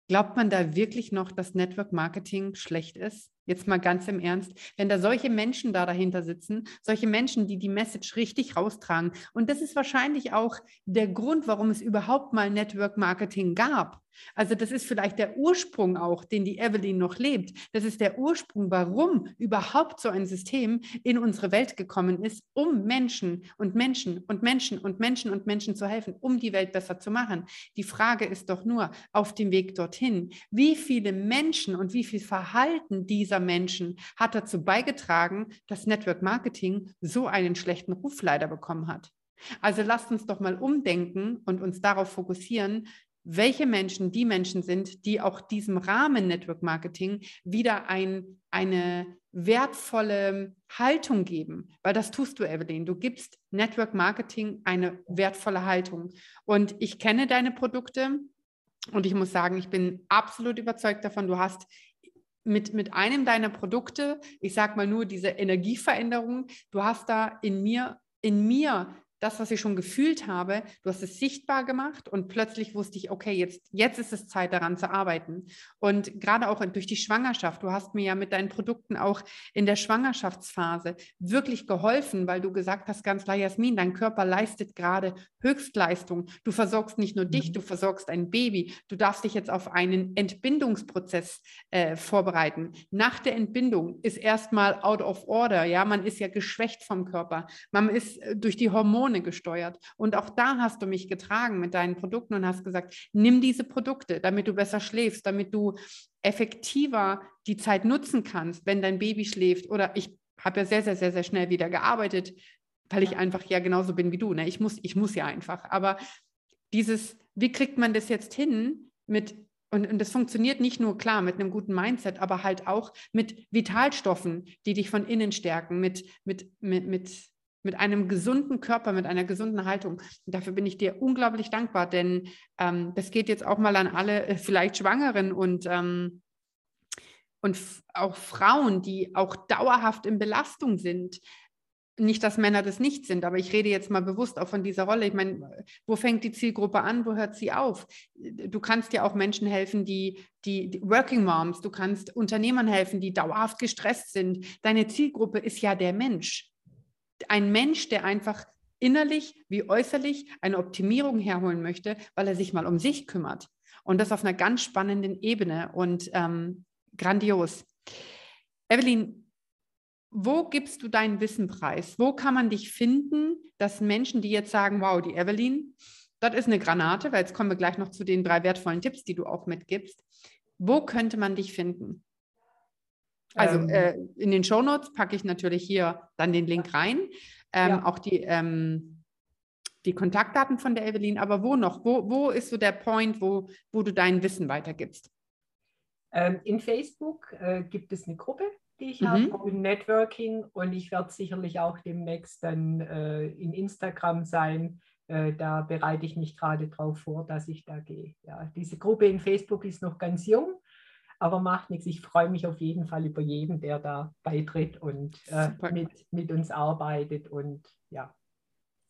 Speaker 1: Glaubt man da wirklich noch, dass Network Marketing schlecht ist? Jetzt mal ganz im Ernst, wenn da solche Menschen da dahinter sitzen, solche Menschen, die die Message richtig raustragen. Und das ist wahrscheinlich auch der Grund, warum es überhaupt mal Network Marketing gab. Also das ist vielleicht der Ursprung auch, den die Evelyn noch lebt. Das ist der Ursprung, warum überhaupt so ein System in unsere Welt gekommen ist, um Menschen und Menschen und Menschen und Menschen und Menschen zu helfen, um die Welt besser zu machen. Die Frage ist doch nur auf dem Weg dorthin, wie viele Menschen und wie viel Verhalten dieser Menschen hat dazu beigetragen, dass Network Marketing so einen schlechten Ruf leider bekommen hat. Also lasst uns doch mal umdenken und uns darauf fokussieren, welche Menschen die Menschen sind, die auch diesem Rahmen Network Marketing wieder ein, eine wertvolle Haltung geben. Weil das tust du, Evelyn. Du gibst Network Marketing eine wertvolle Haltung. Und ich kenne deine Produkte und ich muss sagen, ich bin absolut überzeugt davon, du hast mit, mit einem deiner Produkte, ich sage mal nur diese Energieveränderung, du hast da in mir, in mir das, was ich schon gefühlt habe, du hast es sichtbar gemacht und plötzlich wusste ich, okay, jetzt, jetzt ist es Zeit daran zu arbeiten. Und gerade auch durch die Schwangerschaft, du hast mir ja mit deinen Produkten auch in der Schwangerschaftsphase wirklich geholfen, weil du gesagt hast, ganz klar, Jasmin, dein Körper leistet gerade Höchstleistung. Du versorgst nicht nur dich, mhm. du versorgst ein Baby. Du darfst dich jetzt auf einen Entbindungsprozess äh, vorbereiten. Nach der Entbindung ist erstmal out of order, ja, man ist ja geschwächt vom Körper. Man ist äh, durch die Hormone Hormone gesteuert. Und auch da hast du mich getragen mit deinen Produkten und hast gesagt, nimm diese Produkte, damit du besser schläfst, damit du effektiver die Zeit nutzen kannst, wenn dein Baby schläft. Oder ich habe ja sehr, sehr, sehr, sehr schnell wieder gearbeitet, weil ich einfach ja genauso bin wie du. Ne? Ich, muss, ich muss ja einfach. Aber dieses, wie kriegt man das jetzt hin mit und, und das funktioniert nicht nur klar mit einem guten Mindset, aber halt auch mit Vitalstoffen, die dich von innen stärken, mit, mit, mit, mit mit einem gesunden Körper, mit einer gesunden Haltung. Und dafür bin ich dir unglaublich dankbar, denn ähm, das geht jetzt auch mal an alle äh, vielleicht Schwangeren und, ähm, und auch Frauen, die auch dauerhaft in Belastung sind. Nicht, dass Männer das nicht sind, aber ich rede jetzt mal bewusst auch von dieser Rolle. Ich meine, wo fängt die Zielgruppe an, wo hört sie auf? Du kannst ja auch Menschen helfen, die, die, die Working Moms, du kannst Unternehmern helfen, die dauerhaft gestresst sind. Deine Zielgruppe ist ja der Mensch ein Mensch, der einfach innerlich wie äußerlich eine Optimierung herholen möchte, weil er sich mal um sich kümmert. Und das auf einer ganz spannenden Ebene und ähm, grandios. Evelyn, wo gibst du deinen Wissen preis? Wo kann man dich finden, dass Menschen, die jetzt sagen, wow, die Evelyn, das ist eine Granate, weil jetzt kommen wir gleich noch zu den drei wertvollen Tipps, die du auch mitgibst. Wo könnte man dich finden? Also ähm, äh, in den Shownotes packe ich natürlich hier dann den Link rein. Ähm, ja. Auch die, ähm, die Kontaktdaten von der Evelyn. Aber wo noch? Wo, wo ist so der Point, wo, wo du dein Wissen weitergibst?
Speaker 2: Ähm, in Facebook äh, gibt es eine Gruppe, die ich mhm. habe, Networking. Und ich werde sicherlich auch demnächst dann äh, in Instagram sein. Äh, da bereite ich mich gerade darauf vor, dass ich da gehe. Ja, diese Gruppe in Facebook ist noch ganz jung aber macht nichts. Ich freue mich auf jeden Fall über jeden, der da beitritt und äh, mit, mit uns arbeitet. Und ja,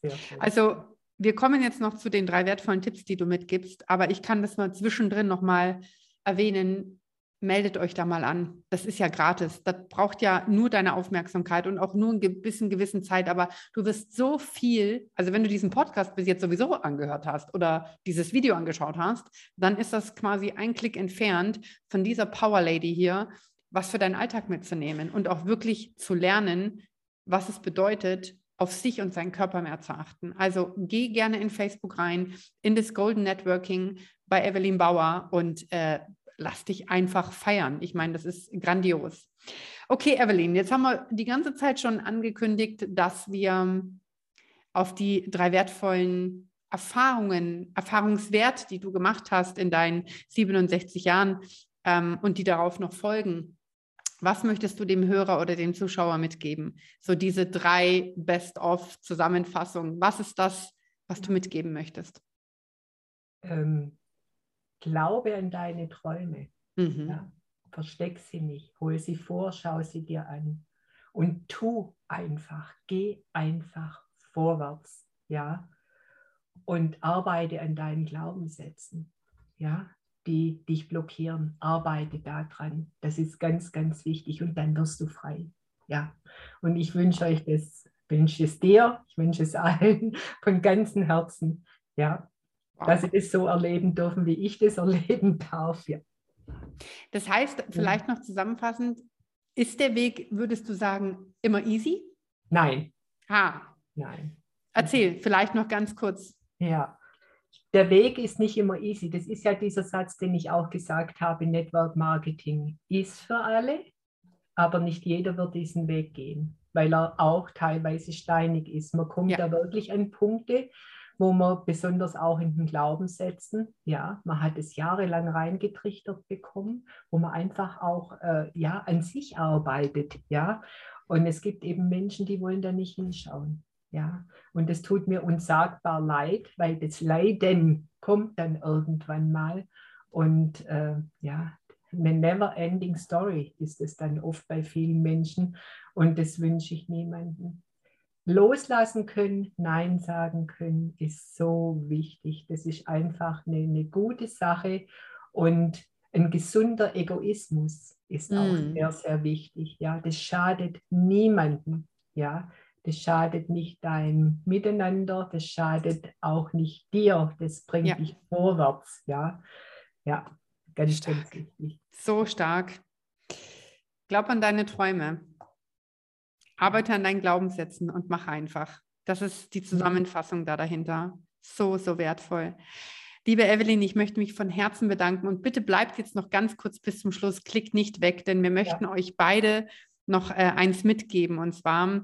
Speaker 1: sehr schön. Also wir kommen jetzt noch zu den drei wertvollen Tipps, die du mitgibst, aber ich kann das mal zwischendrin nochmal erwähnen meldet euch da mal an. Das ist ja gratis. Das braucht ja nur deine Aufmerksamkeit und auch nur ein bisschen gewissen Zeit. Aber du wirst so viel, also wenn du diesen Podcast bis jetzt sowieso angehört hast oder dieses Video angeschaut hast, dann ist das quasi ein Klick entfernt von dieser Power Lady hier, was für deinen Alltag mitzunehmen und auch wirklich zu lernen, was es bedeutet, auf sich und seinen Körper mehr zu achten. Also geh gerne in Facebook rein, in das Golden Networking bei Evelyn Bauer und äh, lass dich einfach feiern. Ich meine, das ist grandios. Okay, Evelyn, jetzt haben wir die ganze Zeit schon angekündigt, dass wir auf die drei wertvollen Erfahrungen, Erfahrungswert, die du gemacht hast in deinen 67 Jahren ähm, und die darauf noch folgen. Was möchtest du dem Hörer oder dem Zuschauer mitgeben? So diese drei Best-of-Zusammenfassungen. Was ist das, was du mitgeben möchtest?
Speaker 2: Ähm, Glaube an deine Träume. Mhm. Ja? Versteck sie nicht, hol sie vor, schau sie dir an und tu einfach, geh einfach vorwärts, ja, und arbeite an deinen Glaubenssätzen, ja, die dich blockieren, arbeite daran. Das ist ganz, ganz wichtig und dann wirst du frei, ja. Und ich wünsche euch das, wünsche es dir, ich wünsche es allen von ganzem Herzen, ja, dass sie das so erleben dürfen, wie ich das erleben darf. Ja.
Speaker 1: Das heißt, vielleicht noch zusammenfassend, ist der Weg, würdest du sagen, immer easy?
Speaker 2: Nein.
Speaker 1: Ha. Nein. Erzähl, vielleicht noch ganz kurz.
Speaker 2: Ja. Der Weg ist nicht immer easy. Das ist ja dieser Satz, den ich auch gesagt habe, Network Marketing ist für alle, aber nicht jeder wird diesen Weg gehen, weil er auch teilweise steinig ist. Man kommt ja. da wirklich an Punkte, wo man besonders auch in den Glaubenssätzen, ja, man hat es jahrelang reingetrichtert bekommen, wo man einfach auch äh, ja, an sich arbeitet, ja. Und es gibt eben Menschen, die wollen da nicht hinschauen, ja. Und es tut mir unsagbar leid, weil das Leiden kommt dann irgendwann mal. Und äh, ja, eine never-ending Story ist es dann oft bei vielen Menschen. Und das wünsche ich niemandem loslassen können, Nein sagen können, ist so wichtig. Das ist einfach eine, eine gute Sache und ein gesunder Egoismus ist auch mm. sehr, sehr wichtig. Ja, das schadet niemandem. Ja, das schadet nicht deinem Miteinander, das schadet auch nicht dir. Das bringt ja. dich vorwärts. Ja, ja, ganz,
Speaker 1: stark. ganz wichtig. So stark. Glaub an deine Träume. Arbeite an deinen Glaubenssätzen und mach einfach. Das ist die Zusammenfassung da dahinter. So, so wertvoll. Liebe Evelyn, ich möchte mich von Herzen bedanken und bitte bleibt jetzt noch ganz kurz bis zum Schluss, klickt nicht weg, denn wir möchten ja. euch beide noch äh, eins mitgeben und zwar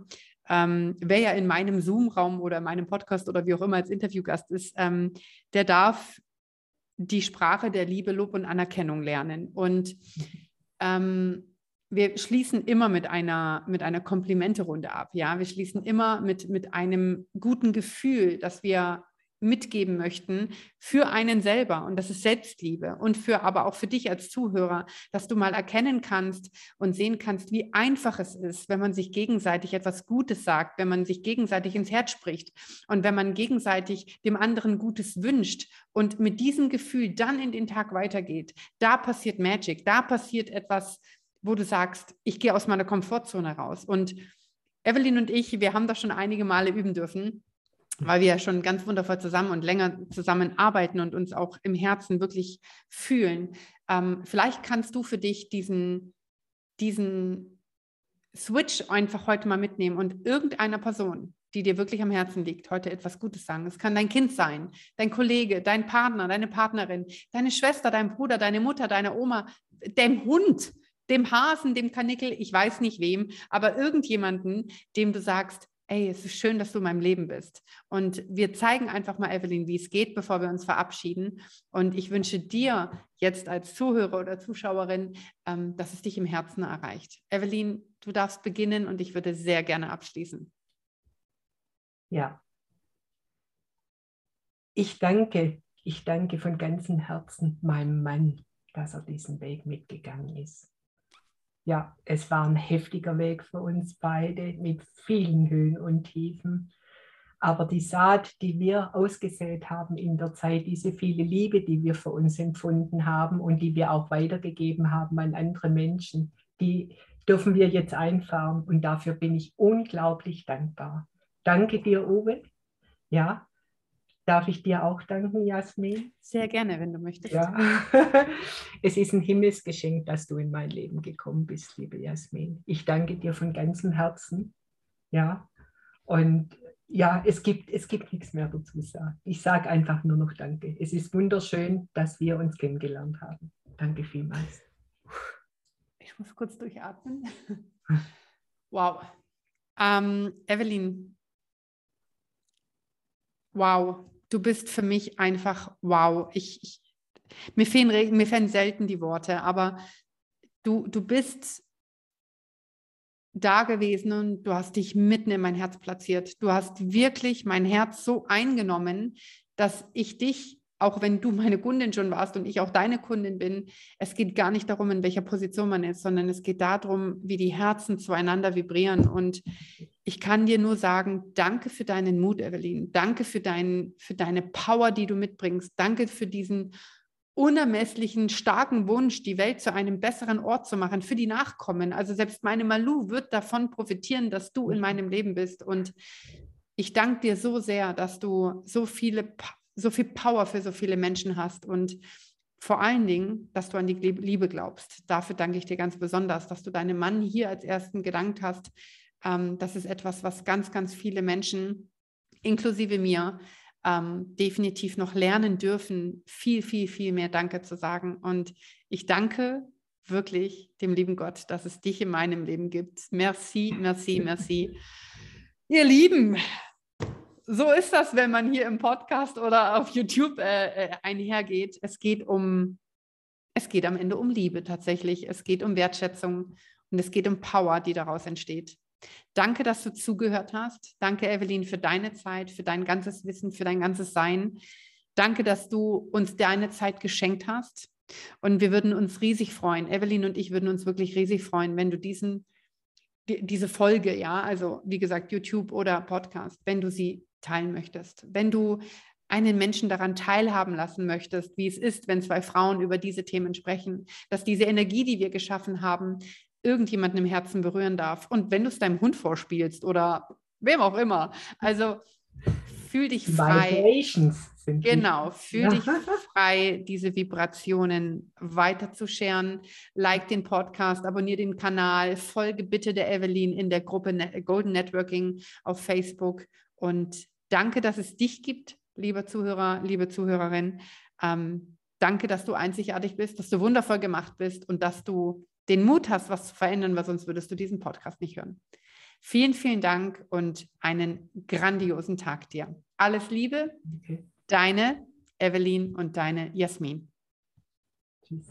Speaker 1: ähm, wer ja in meinem Zoom-Raum oder in meinem Podcast oder wie auch immer als Interviewgast ist, ähm, der darf die Sprache der Liebe, Lob und Anerkennung lernen. Und ähm, wir schließen immer mit einer, mit einer Komplimenterunde ab. Ja, wir schließen immer mit, mit einem guten Gefühl, das wir mitgeben möchten für einen selber und das ist Selbstliebe und für aber auch für dich als Zuhörer, dass du mal erkennen kannst und sehen kannst, wie einfach es ist, wenn man sich gegenseitig etwas Gutes sagt, wenn man sich gegenseitig ins Herz spricht und wenn man gegenseitig dem anderen Gutes wünscht und mit diesem Gefühl dann in den Tag weitergeht. Da passiert Magic, da passiert etwas wo du sagst, ich gehe aus meiner Komfortzone raus. Und Evelyn und ich, wir haben das schon einige Male üben dürfen, weil wir ja schon ganz wundervoll zusammen und länger zusammen arbeiten und uns auch im Herzen wirklich fühlen. Ähm, vielleicht kannst du für dich diesen, diesen Switch einfach heute mal mitnehmen und irgendeiner Person, die dir wirklich am Herzen liegt, heute etwas Gutes sagen. Es kann dein Kind sein, dein Kollege, dein Partner, deine Partnerin, deine Schwester, dein Bruder, deine Mutter, deine Oma, dein Hund, dem Hasen, dem Kanickel, ich weiß nicht wem, aber irgendjemanden, dem du sagst, ey, es ist schön, dass du in meinem Leben bist. Und wir zeigen einfach mal, Evelyn, wie es geht, bevor wir uns verabschieden. Und ich wünsche dir jetzt als Zuhörer oder Zuschauerin, ähm, dass es dich im Herzen erreicht. Evelyn, du darfst beginnen und ich würde sehr gerne abschließen.
Speaker 2: Ja. Ich danke, ich danke von ganzem Herzen meinem Mann, dass er diesen Weg mitgegangen ist ja, es war ein heftiger Weg für uns beide mit vielen Höhen und Tiefen. Aber die Saat, die wir ausgesät haben in der Zeit, diese viele Liebe, die wir für uns empfunden haben und die wir auch weitergegeben haben an andere Menschen, die dürfen wir jetzt einfahren. Und dafür bin ich unglaublich dankbar. Danke dir, Uwe. Ja, Darf ich dir auch danken, Jasmin?
Speaker 1: Sehr gerne, wenn du möchtest.
Speaker 2: Ja. es ist ein Himmelsgeschenk, dass du in mein Leben gekommen bist, liebe Jasmin. Ich danke dir von ganzem Herzen. Ja. Und ja, es gibt, es gibt nichts mehr dazu zu sagen. Ich sage einfach nur noch Danke. Es ist wunderschön, dass wir uns kennengelernt haben. Danke vielmals.
Speaker 1: Ich muss kurz durchatmen. Wow. Ähm, Evelyn, wow, du bist für mich einfach wow. Ich, ich, mir, fehlen, mir fehlen selten die Worte, aber du, du bist da gewesen und du hast dich mitten in mein Herz platziert. Du hast wirklich mein Herz so eingenommen, dass ich dich, auch wenn du meine Kundin schon warst und ich auch deine Kundin bin, es geht gar nicht darum, in welcher Position man ist, sondern es geht darum, wie die Herzen zueinander vibrieren. Und ich kann dir nur sagen, danke für deinen Mut, Evelyn. Danke für, dein, für deine Power, die du mitbringst. Danke für diesen unermesslichen, starken Wunsch, die Welt zu einem besseren Ort zu machen für die Nachkommen. Also selbst meine Malu wird davon profitieren, dass du in meinem Leben bist. Und ich danke dir so sehr, dass du so viele, so viel Power für so viele Menschen hast und vor allen Dingen, dass du an die Liebe glaubst. Dafür danke ich dir ganz besonders, dass du deinem Mann hier als ersten gedankt hast, ähm, das ist etwas, was ganz, ganz viele Menschen, inklusive mir, ähm, definitiv noch lernen dürfen, viel, viel, viel mehr Danke zu sagen. Und ich danke wirklich dem lieben Gott, dass es dich in meinem Leben gibt. Merci, merci, merci. Ihr Lieben, so ist das, wenn man hier im Podcast oder auf YouTube äh, äh einhergeht. Es geht um, es geht am Ende um Liebe tatsächlich. Es geht um Wertschätzung und es geht um Power, die daraus entsteht. Danke, dass du zugehört hast. Danke, Evelyn, für deine Zeit, für dein ganzes Wissen, für dein ganzes Sein. Danke, dass du uns deine Zeit geschenkt hast. Und wir würden uns riesig freuen. Evelyn und ich würden uns wirklich riesig freuen, wenn du diesen, die, diese Folge, ja, also wie gesagt, YouTube oder Podcast, wenn du sie teilen möchtest. Wenn du einen Menschen daran teilhaben lassen möchtest, wie es ist, wenn zwei Frauen über diese Themen sprechen, dass diese Energie, die wir geschaffen haben, irgendjemanden im Herzen berühren darf. Und wenn du es deinem Hund vorspielst oder wem auch immer, also fühl dich frei. Vibrations sind genau, fühl ja. dich frei, diese Vibrationen weiter zu scheren. Like den Podcast, abonniere den Kanal, folge bitte der Evelyn in der Gruppe Golden Networking auf Facebook und Danke, dass es dich gibt, lieber Zuhörer, liebe Zuhörerin. Ähm, danke, dass du einzigartig bist, dass du wundervoll gemacht bist und dass du den Mut hast, was zu verändern, weil sonst würdest du diesen Podcast nicht hören. Vielen, vielen Dank und einen grandiosen Tag dir. Alles Liebe, okay. deine Evelyn und deine Jasmin. Tschüss.